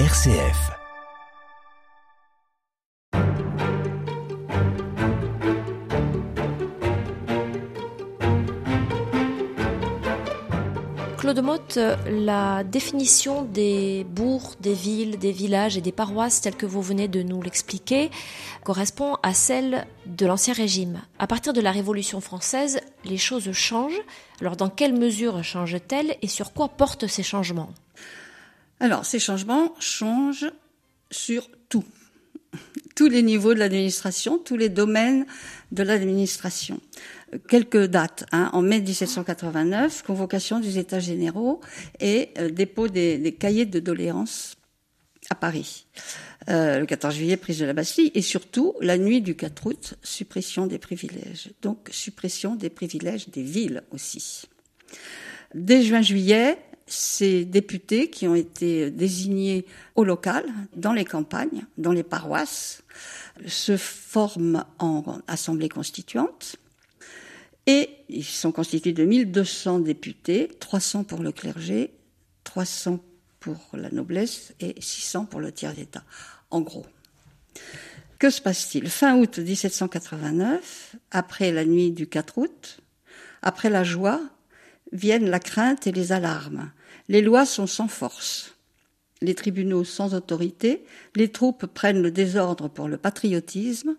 RCF. Claude Motte, la définition des bourgs, des villes, des villages et des paroisses telles que vous venez de nous l'expliquer correspond à celle de l'Ancien Régime. À partir de la Révolution française, les choses changent. Alors dans quelle mesure changent-elles et sur quoi portent ces changements? Alors ces changements changent sur tout. Tous les niveaux de l'administration, tous les domaines de l'administration quelques dates. Hein. En mai 1789, convocation des États généraux et euh, dépôt des, cahiers de doléances à Paris. Euh, le 14 juillet, prise de la Bastille, et surtout, la nuit du 4 août, suppression des privilèges. Donc, suppression des privilèges des villes aussi. Dès juin-juillet, ces députés qui ont été désignés au local, dans les campagnes, dans les paroisses, se forment en assemblée constituante et ils sont constitués de 1200 députés, 300 pour le clergé, 300 pour la noblesse et 600 pour le tiers d'État, en gros. Que se passe-t-il? Fin août 1789, après la nuit du 4 août, après la joie, viennent la crainte et les alarmes. Les lois sont sans force, les tribunaux sans autorité, les troupes prennent le désordre pour le patriotisme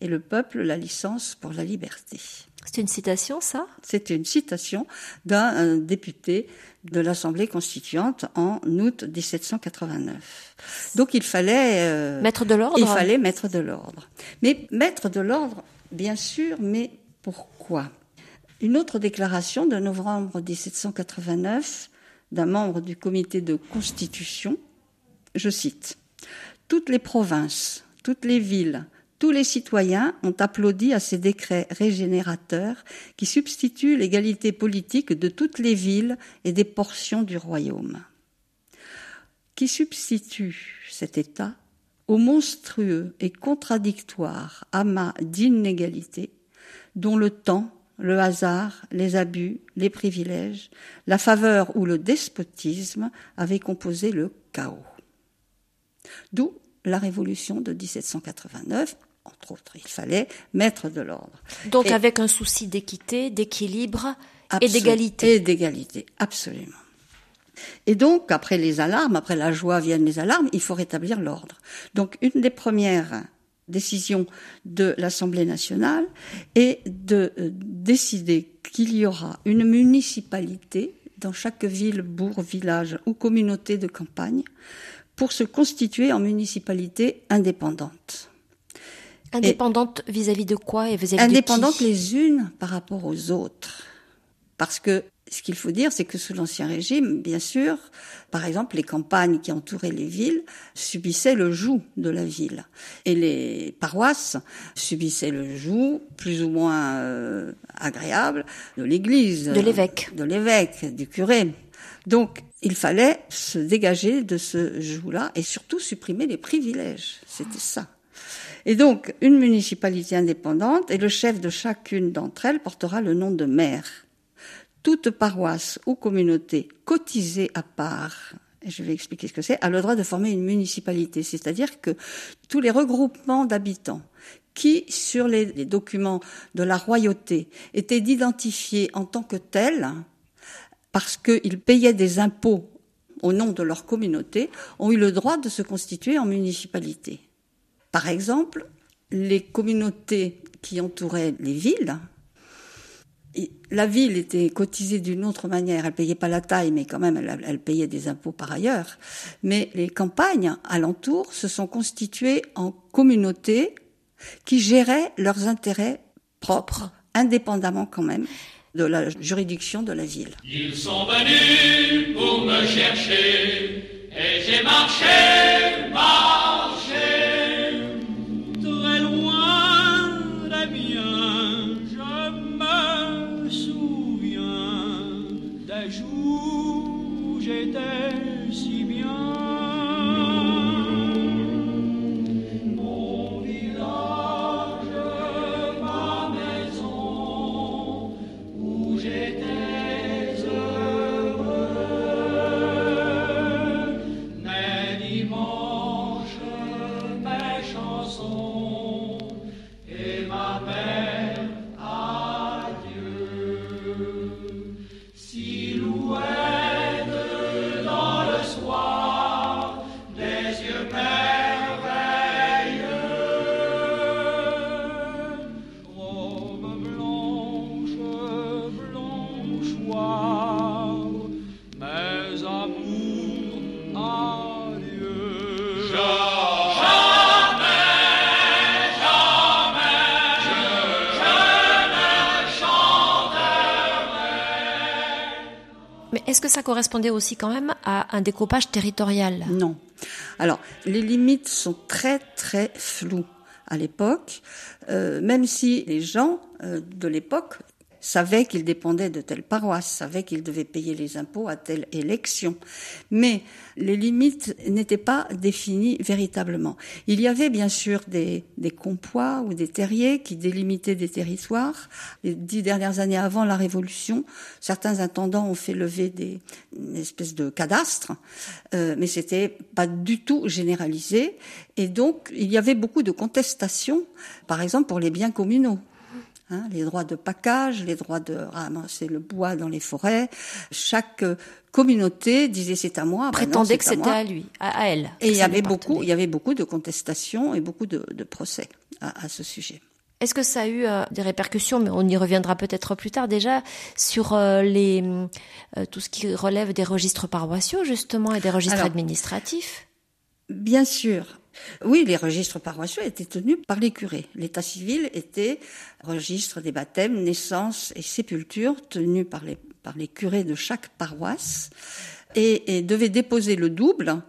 et le peuple la licence pour la liberté. C'est une citation, ça? C'est une citation d'un député de l'Assemblée constituante en août 1789. Donc il fallait euh, mettre de l'ordre. Il fallait mettre de l'ordre. Mais mettre de l'ordre, bien sûr, mais pourquoi? Une autre déclaration de novembre 1789 d'un membre du comité de constitution, je cite Toutes les provinces, toutes les villes, tous les citoyens ont applaudi à ces décrets régénérateurs qui substituent l'égalité politique de toutes les villes et des portions du royaume. Qui substitue cet État au monstrueux et contradictoire amas d'inégalités dont le temps, le hasard, les abus, les privilèges, la faveur ou le despotisme avaient composé le chaos. D'où la révolution de 1789 entre autres. Il fallait mettre de l'ordre. Donc avec un souci d'équité, d'équilibre et d'égalité. Et d'égalité, absolument. Et donc, après les alarmes, après la joie viennent les alarmes, il faut rétablir l'ordre. Donc, une des premières décisions de l'Assemblée nationale est de euh, décider qu'il y aura une municipalité dans chaque ville, bourg, village ou communauté de campagne pour se constituer en municipalité indépendante. Indépendante vis-à-vis de quoi et vis-à-vis les unes par rapport aux autres. Parce que ce qu'il faut dire, c'est que sous l'Ancien Régime, bien sûr, par exemple, les campagnes qui entouraient les villes subissaient le joug de la ville. Et les paroisses subissaient le joug, plus ou moins euh, agréable, de l'Église. De l'évêque. De l'évêque, du curé. Donc, il fallait se dégager de ce joug-là et surtout supprimer les privilèges. C'était ça. Et donc, une municipalité indépendante et le chef de chacune d'entre elles portera le nom de maire. Toute paroisse ou communauté cotisée à part, et je vais expliquer ce que c'est, a le droit de former une municipalité. C'est-à-dire que tous les regroupements d'habitants qui, sur les, les documents de la royauté, étaient identifiés en tant que tels, parce qu'ils payaient des impôts au nom de leur communauté, ont eu le droit de se constituer en municipalité. Par exemple, les communautés qui entouraient les villes, la ville était cotisée d'une autre manière. Elle payait pas la taille, mais quand même, elle, payait des impôts par ailleurs. Mais les campagnes alentours se sont constituées en communautés qui géraient leurs intérêts propres, indépendamment quand même de la juridiction de la ville. Ils sont venus pour me chercher et j'ai marché. Ça correspondait aussi quand même à un découpage territorial Non. Alors, les limites sont très très floues à l'époque, euh, même si les gens euh, de l'époque savait qu'il dépendait de telle paroisse, savait qu'il devait payer les impôts à telle élection. Mais les limites n'étaient pas définies véritablement. Il y avait bien sûr des, des compois ou des terriers qui délimitaient des territoires. Les dix dernières années avant la Révolution, certains intendants ont fait lever des une espèce de cadastre, euh, mais c'était pas du tout généralisé. Et donc, il y avait beaucoup de contestations, par exemple pour les biens communaux. Hein, les droits de package, les droits de ramasser le bois dans les forêts. Chaque euh, communauté disait c'est à moi. Prétendait que c'était à, lui, à, elle. Et il y avait beaucoup, il y avait beaucoup de contestations et beaucoup de, de procès à, à, ce sujet. Est-ce que ça a eu euh, des répercussions, mais on y reviendra peut-être plus tard déjà, sur euh, les, euh, tout ce qui relève des registres paroissiaux justement et des registres Alors, administratifs? Bien sûr. Oui, les registres paroissiaux étaient tenus par les curés. L'état civil était registre des baptêmes, naissances et sépultures tenus par les, par les curés de chaque paroisse et, et devait déposer le double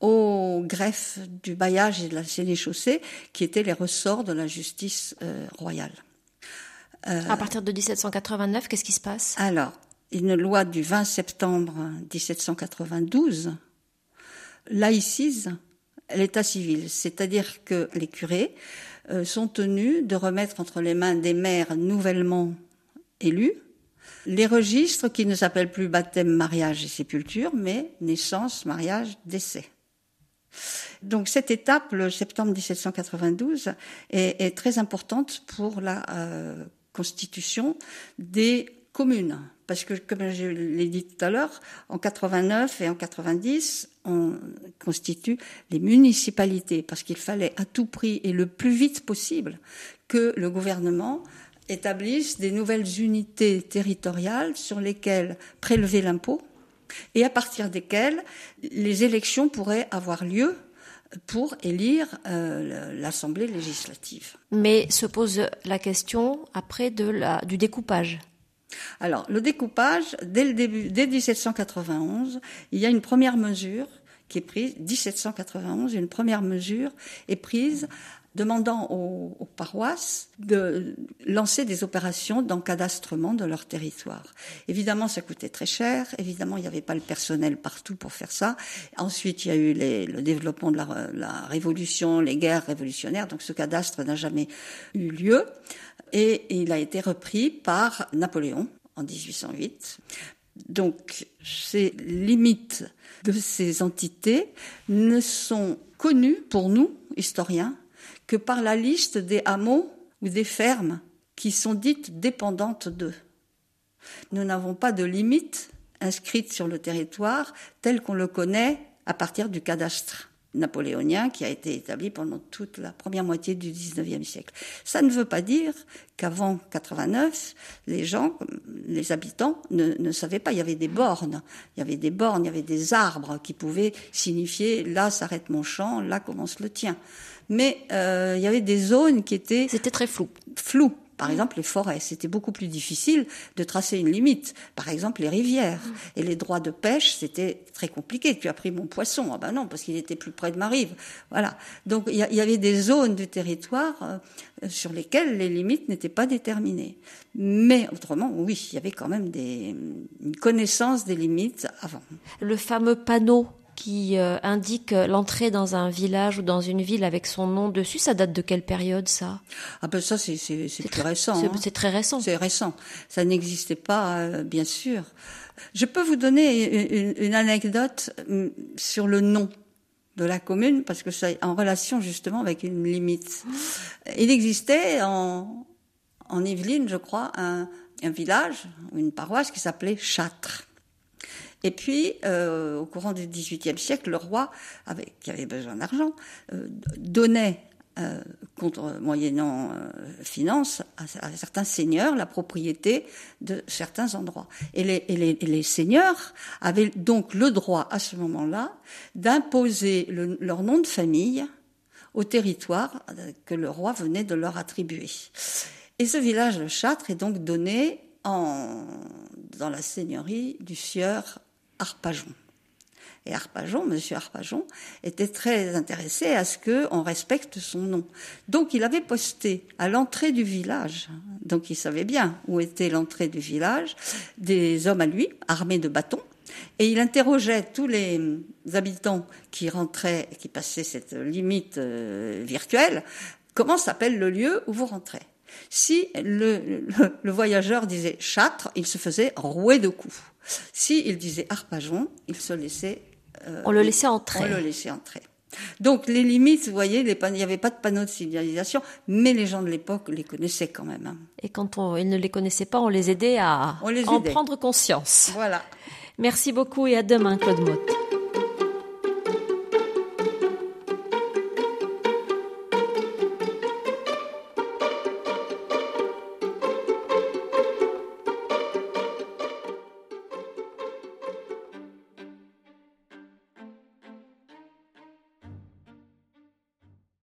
au greffe du bailliage et de la sénéchaussée, qui étaient les ressorts de la justice euh, royale. Euh, à partir de 1789, qu'est-ce qui se passe? Alors, une loi du 20 septembre 1792 laïcise l'état civil, c'est-à-dire que les curés euh, sont tenus de remettre entre les mains des maires nouvellement élus les registres qui ne s'appellent plus baptême, mariage et sépulture, mais naissance, mariage, décès. Donc cette étape, le septembre 1792, est, très importante pour la euh, constitution des communes. Parce que, comme je l'ai dit tout à l'heure, en 89 et en 90, on constitue les municipalités, parce qu'il fallait à tout prix et le plus vite possible que le gouvernement établisse des nouvelles unités territoriales sur lesquelles prélever l'impôt et à partir desquelles les élections pourraient avoir lieu pour élire euh, l'Assemblée législative. Mais se pose la question après du découpage. Alors, le découpage, dès le début, dès 1791, il y a une première mesure qui est prise, 1791, une première mesure est prise demandant aux, paroisses de lancer des opérations d'encadastrement de leur territoire. Évidemment, ça coûtait très cher. Évidemment, il n'y avait pas le personnel partout pour faire ça. Ensuite, il y a eu le développement de la, révolution, les guerres révolutionnaires. Donc, ce cadastre n'a jamais eu lieu. Et il a été repris par Napoléon en 1808. Donc, ces limites de ces entités ne sont connues pour nous, historiens, que par la liste des hameaux ou des fermes qui sont dites dépendantes d'eux. Nous n'avons pas de limite inscrite sur le territoire tel qu'on le connaît à partir du cadastre napoléonien qui a été établi pendant toute la première moitié du XIXe siècle. Ça ne veut pas dire qu'avant 89, les gens, les habitants, ne, ne, savaient pas. Il y avait des bornes, il y avait des bornes, il y avait des arbres qui pouvaient signifier là s'arrête mon champ, là commence le tien mais euh, il y avait des zones qui étaient c'était très flou flou par exemple les forêts c'était beaucoup plus difficile de tracer une limite. Par exemple les rivières. Et les droits de pêche c'était très compliqué. Tu as pris mon poisson ah ben non parce qu'il était plus près de ma rive. Voilà. Donc il y, y avait des zones du territoire euh, sur lesquelles les limites n'étaient pas déterminées. Mais autrement oui il y avait quand même des une connaissance des limites avant. Le fameux panneau qui euh, indique l'entrée dans un village ou dans une ville avec son nom dessus. Ça date de quelle période ça? Ah ben ça c'est c'est plus récent. C'est hein. très récent. C'est récent. Ça n'existait pas euh, bien sûr. Je peux vous donner une, une, anecdote mm, sur le nom de la commune parce que c'est en relation justement avec une limite. Il existait en en Yvelines, je crois, un, un village, une paroisse qui s'appelait Châtres. Et puis, euh, au courant du XVIIIe siècle, le roi, qui avait besoin d'argent, euh, donnait, euh, contre moyennant euh, finance, à, certains seigneurs la propriété de certains endroits. Et les, seigneurs avaient donc le droit, à ce moment-là, d'imposer le, leur nom de famille au territoire que le roi venait de leur attribuer. Et ce village de Châtres est donc donné en dans la seigneurie du sieur Arpajon. Et Arpajon, monsieur Arpajon, était très intéressé à ce qu'on respecte son nom. Donc il avait posté à l'entrée du village, donc il savait bien où était l'entrée du village, des hommes à lui, armés de bâtons, et il interrogeait tous les habitants qui rentraient, qui passaient cette limite euh, virtuelle, comment s'appelle le lieu où vous rentrez? Si le, le, voyageur disait Châtres, il se faisait rouer de coups. Si il disait Arpajon, il se laissait euh, on le laissait entrer. On le laissait entrer. Donc les limites, vous voyez, il n'y avait pas de panneaux de signalisation, mais les gens de l'époque les connaissaient quand même. Hein. Et quand on, ils ne les connaissaient pas, on les aidait à en prendre conscience. Voilà. Merci beaucoup et à demain, Claude Motte.